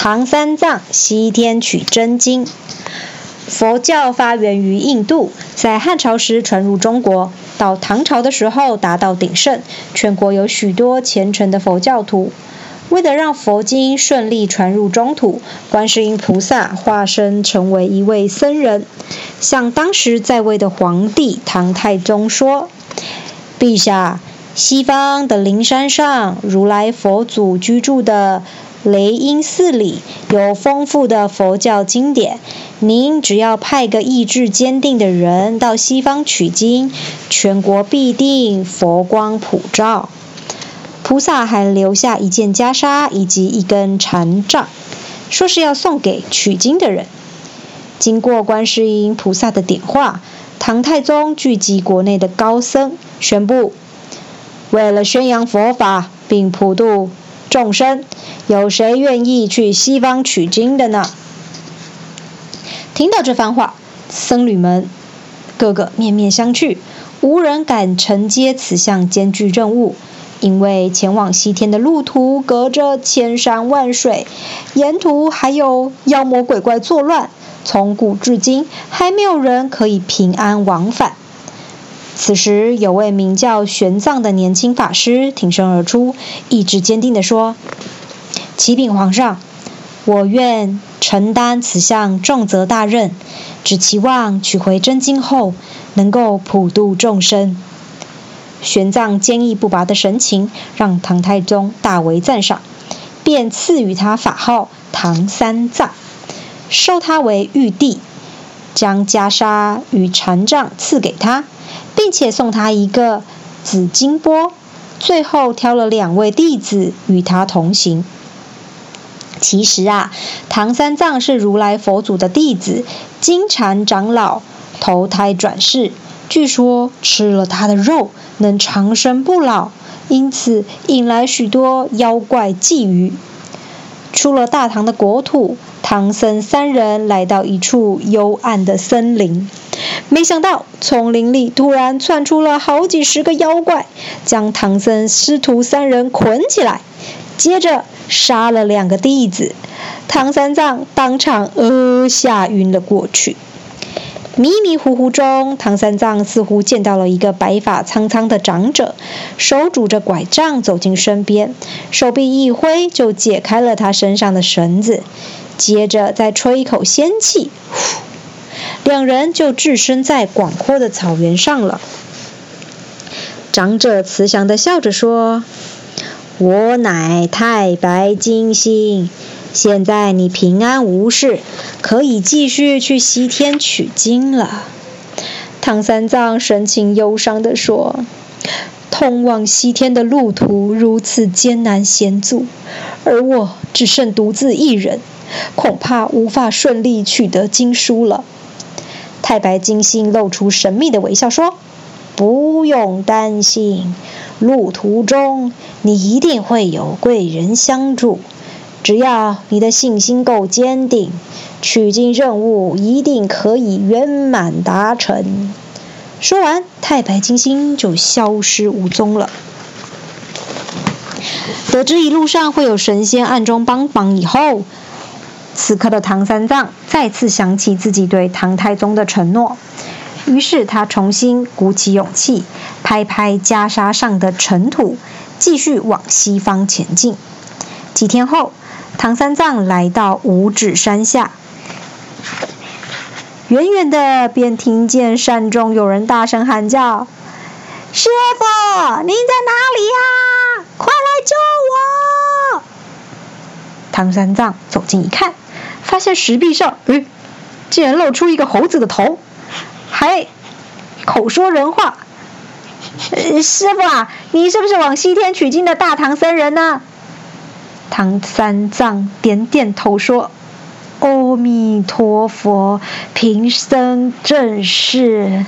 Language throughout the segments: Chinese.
唐三藏西天取真经。佛教发源于印度，在汉朝时传入中国，到唐朝的时候达到鼎盛，全国有许多虔诚的佛教徒。为了让佛经顺利传入中土，观世音菩萨化身成为一位僧人，向当时在位的皇帝唐太宗说：“陛下，西方的灵山上，如来佛祖居住的雷音寺里有丰富的佛教经典，您只要派个意志坚定的人到西方取经，全国必定佛光普照。”菩萨还留下一件袈裟以及一根禅杖，说是要送给取经的人。经过观世音菩萨的点化，唐太宗聚集国内的高僧，宣布：为了宣扬佛法并普度众生，有谁愿意去西方取经的呢？听到这番话，僧侣们个个面面相觑，无人敢承接此项艰巨任务。因为前往西天的路途隔着千山万水，沿途还有妖魔鬼怪作乱，从古至今还没有人可以平安往返。此时，有位名叫玄奘的年轻法师挺身而出，意志坚定地说：“启禀皇上，我愿承担此项重责大任，只期望取回真经后能够普度众生。”玄奘坚毅不拔的神情让唐太宗大为赞赏，便赐予他法号唐三藏，授他为玉帝，将袈裟与禅杖赐给他，并且送他一个紫金钵，最后挑了两位弟子与他同行。其实啊，唐三藏是如来佛祖的弟子，金蝉长老投胎转世。据说吃了他的肉能长生不老，因此引来许多妖怪觊觎。出了大唐的国土，唐僧三人来到一处幽暗的森林，没想到丛林里突然窜出了好几十个妖怪，将唐僧师徒三人捆起来，接着杀了两个弟子，唐三藏当场呃吓晕了过去。迷迷糊糊中，唐三藏似乎见到了一个白发苍苍的长者，手拄着拐杖走进身边，手臂一挥就解开了他身上的绳子，接着再吹一口仙气，呼，两人就置身在广阔的草原上了。长者慈祥地笑着说：“我乃太白金星。”现在你平安无事，可以继续去西天取经了。唐三藏神情忧伤地说：“通往西天的路途如此艰难险阻，而我只剩独自一人，恐怕无法顺利取得经书了。”太白金星露出神秘的微笑说：“不用担心，路途中你一定会有贵人相助。”只要你的信心够坚定，取经任务一定可以圆满达成。说完，太白金星就消失无踪了。得知一路上会有神仙暗中帮忙以后，此刻的唐三藏再次想起自己对唐太宗的承诺，于是他重新鼓起勇气，拍拍袈裟上的尘土，继续往西方前进。几天后。唐三藏来到五指山下，远远的便听见山中有人大声喊叫：“师傅，您在哪里呀？快来救我！”唐三藏走近一看，发现石壁上，嗯，竟然露出一个猴子的头，还口说人话：“师傅啊，你是不是往西天取经的大唐僧人呢？”唐三藏点点头说：“阿弥陀佛，贫僧正是。”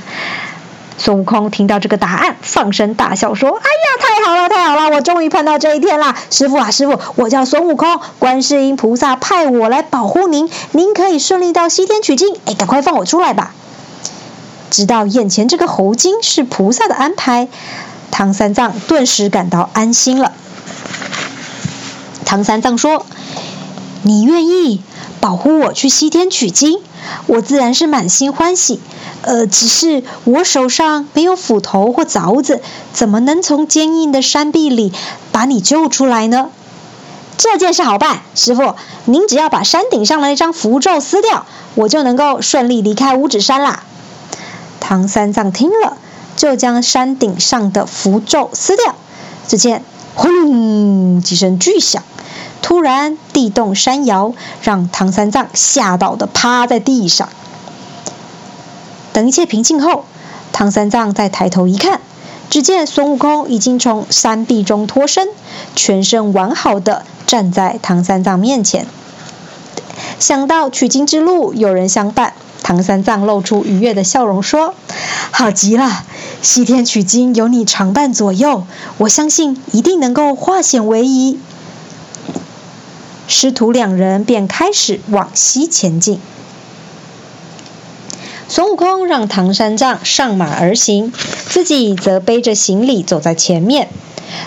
孙悟空听到这个答案，放声大笑说：“哎呀，太好了，太好了！我终于碰到这一天了！师傅啊，师傅，我叫孙悟空，观世音菩萨派我来保护您，您可以顺利到西天取经。哎，赶快放我出来吧！”知道眼前这个猴精是菩萨的安排，唐三藏顿时感到安心了。唐三藏说：“你愿意保护我去西天取经，我自然是满心欢喜。呃，只是我手上没有斧头或凿子，怎么能从坚硬的山壁里把你救出来呢？这件事好办，师傅，您只要把山顶上的那张符咒撕掉，我就能够顺利离开五指山啦。唐三藏听了，就将山顶上的符咒撕掉。只见轰隆几声巨响，突然地动山摇，让唐三藏吓到的趴在地上。等一切平静后，唐三藏再抬头一看，只见孙悟空已经从山壁中脱身，全身完好的站在唐三藏面前。想到取经之路有人相伴，唐三藏露出愉悦的笑容，说：“好极了，西天取经有你常伴左右，我相信一定能够化险为夷。”师徒两人便开始往西前进。孙悟空让唐三藏上马而行，自己则背着行李走在前面。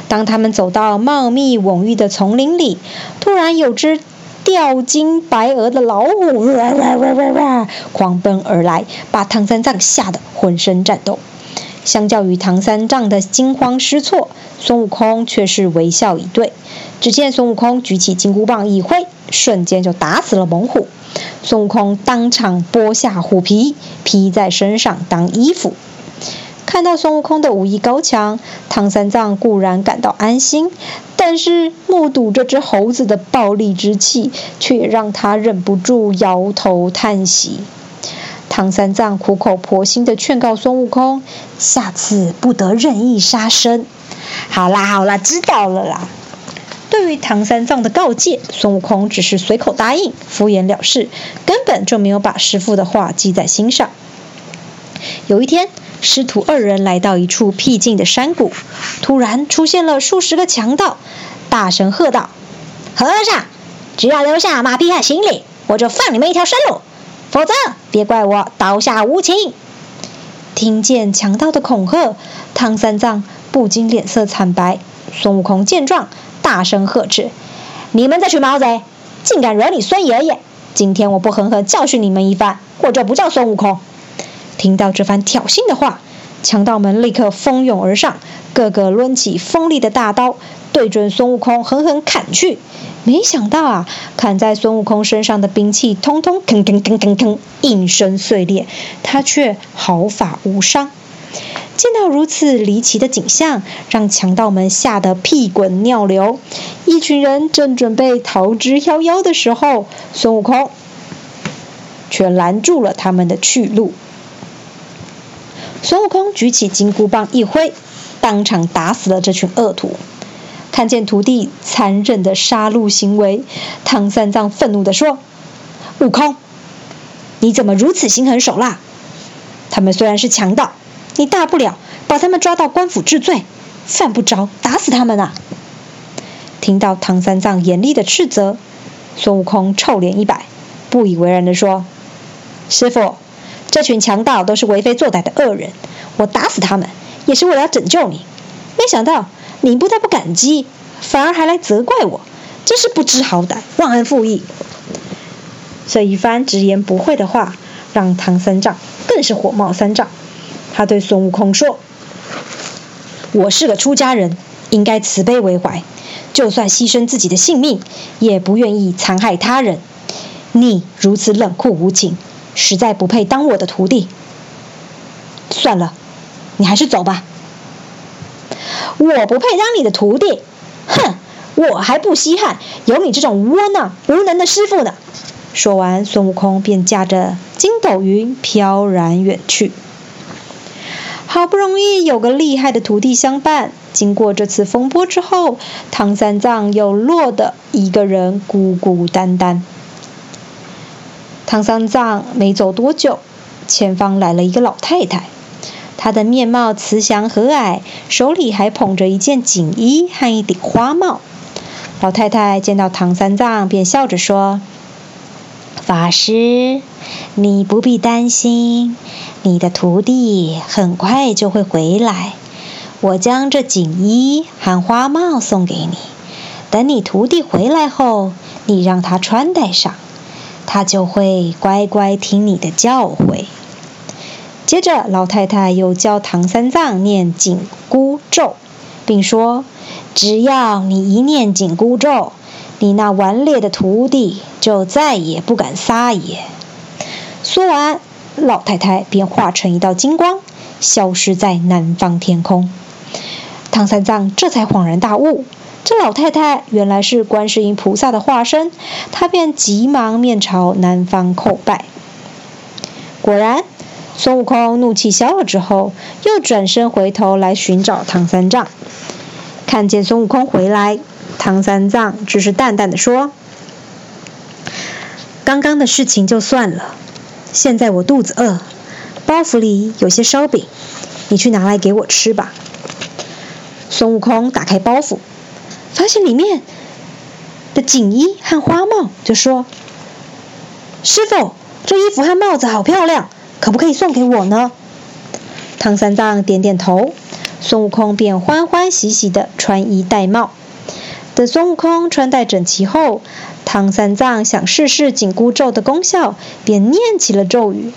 当他们走到茂密蓊郁的丛林里，突然有只吊睛白额的老虎哇哇哇哇哇狂奔而来，把唐三藏吓得浑身颤抖。相较于唐三藏的惊慌失措，孙悟空却是微笑以对。只见孙悟空举起金箍棒一挥，瞬间就打死了猛虎。孙悟空当场剥下虎皮，披在身上当衣服。看到孙悟空的武艺高强，唐三藏固然感到安心，但是目睹这只猴子的暴戾之气，却让他忍不住摇头叹息。唐三藏苦口婆心地劝告孙悟空，下次不得任意杀生。好啦好啦，知道了啦。对于唐三藏的告诫，孙悟空只是随口答应，敷衍了事，根本就没有把师傅的话记在心上。有一天，师徒二人来到一处僻静的山谷，突然出现了数十个强盗，大声喝道：“和尚，只要留下马匹和行李，我就放你们一条生路；否则，别怪我刀下无情。”听见强盗的恐吓，唐三藏不禁脸色惨白。孙悟空见状，大声呵斥：“你们这群毛贼，竟敢惹你孙爷爷！今天我不狠狠教训你们一番，我就不叫孙悟空。”听到这番挑衅的话，强盗们立刻蜂拥而上，个个抡起锋利的大刀，对准孙悟空狠狠砍去。没想到啊，砍在孙悟空身上的兵器，通通吭吭吭吭吭应声碎裂，他却毫发无伤。见到如此离奇的景象，让强盗们吓得屁滚尿流。一群人正准备逃之夭夭的时候，孙悟空却拦住了他们的去路。孙悟空举起金箍棒一挥，当场打死了这群恶徒。看见徒弟残忍的杀戮行为，唐三藏愤怒地说：“悟空，你怎么如此心狠手辣？他们虽然是强盗。”你大不了把他们抓到官府治罪，犯不着打死他们啊！听到唐三藏严厉的斥责，孙悟空臭脸一摆，不以为然地说：“师傅，这群强盗都是为非作歹的恶人，我打死他们也是为了拯救你。没想到你不但不感激，反而还来责怪我，真是不知好歹，忘恩负义。”这一番直言不讳的话，让唐三藏更是火冒三丈。他对孙悟空说：“我是个出家人，应该慈悲为怀，就算牺牲自己的性命，也不愿意残害他人。你如此冷酷无情，实在不配当我的徒弟。算了，你还是走吧。我不配当你的徒弟，哼！我还不稀罕有你这种窝囊无能的师傅呢。”说完，孙悟空便驾着筋斗云飘然远去。好不容易有个厉害的徒弟相伴，经过这次风波之后，唐三藏又落得一个人孤孤单单。唐三藏没走多久，前方来了一个老太太，她的面貌慈祥和蔼，手里还捧着一件锦衣和一顶花帽。老太太见到唐三藏，便笑着说：“法师，你不必担心。”你的徒弟很快就会回来，我将这锦衣和花帽送给你。等你徒弟回来后，你让他穿戴上，他就会乖乖听你的教诲。接着，老太太又教唐三藏念紧箍咒，并说：“只要你一念紧箍咒，你那顽劣的徒弟就再也不敢撒野。”说完，老太太便化成一道金光，消失在南方天空。唐三藏这才恍然大悟，这老太太原来是观世音菩萨的化身，他便急忙面朝南方叩拜。果然。孙悟空怒气消了之后，又转身回头来寻找唐三藏。看见孙悟空回来，唐三藏只是淡淡的说：“刚刚的事情就算了，现在我肚子饿，包袱里有些烧饼，你去拿来给我吃吧。”孙悟空打开包袱，发现里面的锦衣和花帽，就说：“师傅，这衣服和帽子好漂亮。”可不可以送给我呢？唐三藏点点头，孙悟空便欢欢喜喜地穿衣戴帽。等孙悟空穿戴整齐后，唐三藏想试试紧箍咒的功效，便念起了咒语。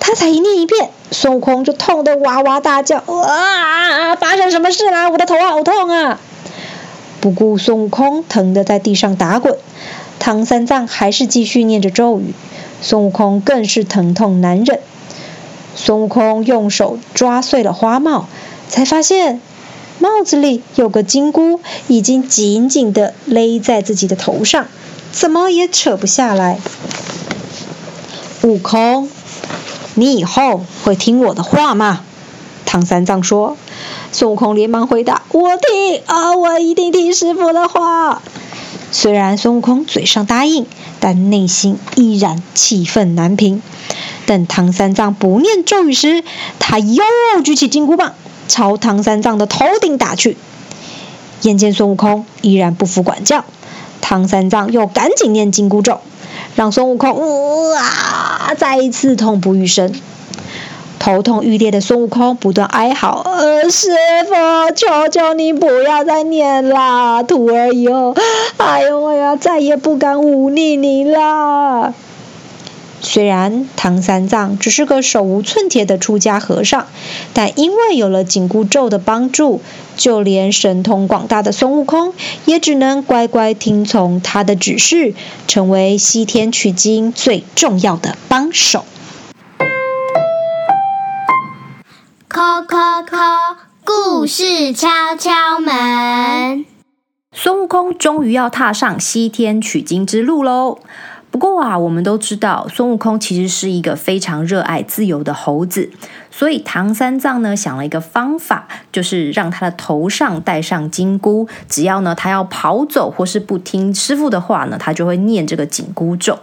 他才一念一遍，孙悟空就痛得哇哇大叫：“啊！发生什么事啦？我的头好痛啊！”不顾孙悟空疼得在地上打滚，唐三藏还是继续念着咒语。孙悟空更是疼痛难忍。孙悟空用手抓碎了花帽，才发现帽子里有个金箍，已经紧紧地勒在自己的头上，怎么也扯不下来。悟空，你以后会听我的话吗？唐三藏说。孙悟空连忙回答：“我听啊，我一定听师傅的话。”虽然孙悟空嘴上答应。但内心依然气愤难平。等唐三藏不念咒语时，他又举起金箍棒，朝唐三藏的头顶打去。眼见孙悟空依然不服管教，唐三藏又赶紧念紧箍咒，让孙悟空啊再一次痛不欲生。头痛欲裂的孙悟空不断哀嚎：“呃，师傅，求求你不要再念啦！徒儿以后，哎呦我呀，再也不敢忤逆你啦！”虽然唐三藏只是个手无寸铁的出家和尚，但因为有了紧箍咒的帮助，就连神通广大的孙悟空也只能乖乖听从他的指示，成为西天取经最重要的帮手。扣扣扣！故事敲敲门。孙悟空终于要踏上西天取经之路喽。不过啊，我们都知道，孙悟空其实是一个非常热爱自由的猴子，所以唐三藏呢想了一个方法，就是让他的头上戴上金箍，只要呢他要跑走或是不听师傅的话呢，他就会念这个紧箍咒。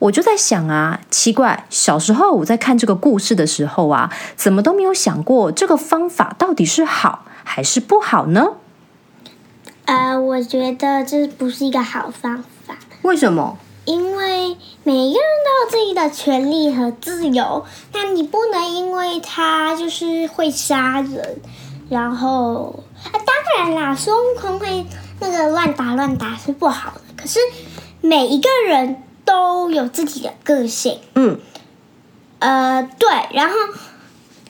我就在想啊，奇怪，小时候我在看这个故事的时候啊，怎么都没有想过这个方法到底是好还是不好呢？呃，我觉得这不是一个好方法。为什么？因为每一个人都有自己的权利和自由，那你不能因为他就是会杀人，然后啊，当然啦，孙悟空会那个乱打乱打是不好的，可是每一个人。都有自己的个性，嗯，呃，对，然后，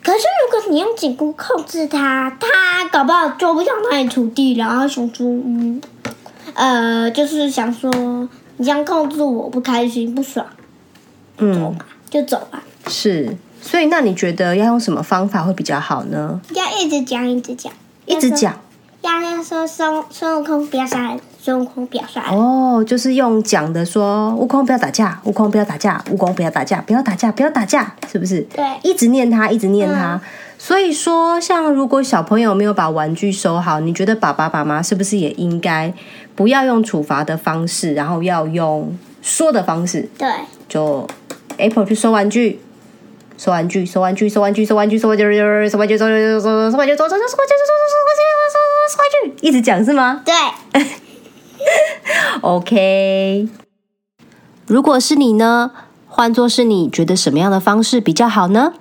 可是如果你用紧箍控制他，他搞不好就不想当你徒弟，然后想说，嗯，呃，就是想说你这样控制我不开心不爽，嗯，走吧，就走吧。是，所以那你觉得要用什么方法会比较好呢？要一直讲，一直讲，一直讲。要要说孙孙悟空不要杀人。孙悟空表帅哦，就是用讲的说，悟空不要打架，悟空不要打架，悟空不要打架，不要打架，不要打架，是不是？对，一直念他，一直念他。所以说，像如果小朋友没有把玩具收好，你觉得爸爸妈妈是不是也应该不要用处罚的方式，然后要用说的方式？对，就 Apple 去收玩具，收玩具，收玩具，收玩具，收玩具，收玩具，收玩具，收玩具，收玩具，收玩具，收玩具，收玩具，收玩具，收玩具，收玩具，收玩具，一直讲是吗？对。OK，如果是你呢？换作是你觉得什么样的方式比较好呢？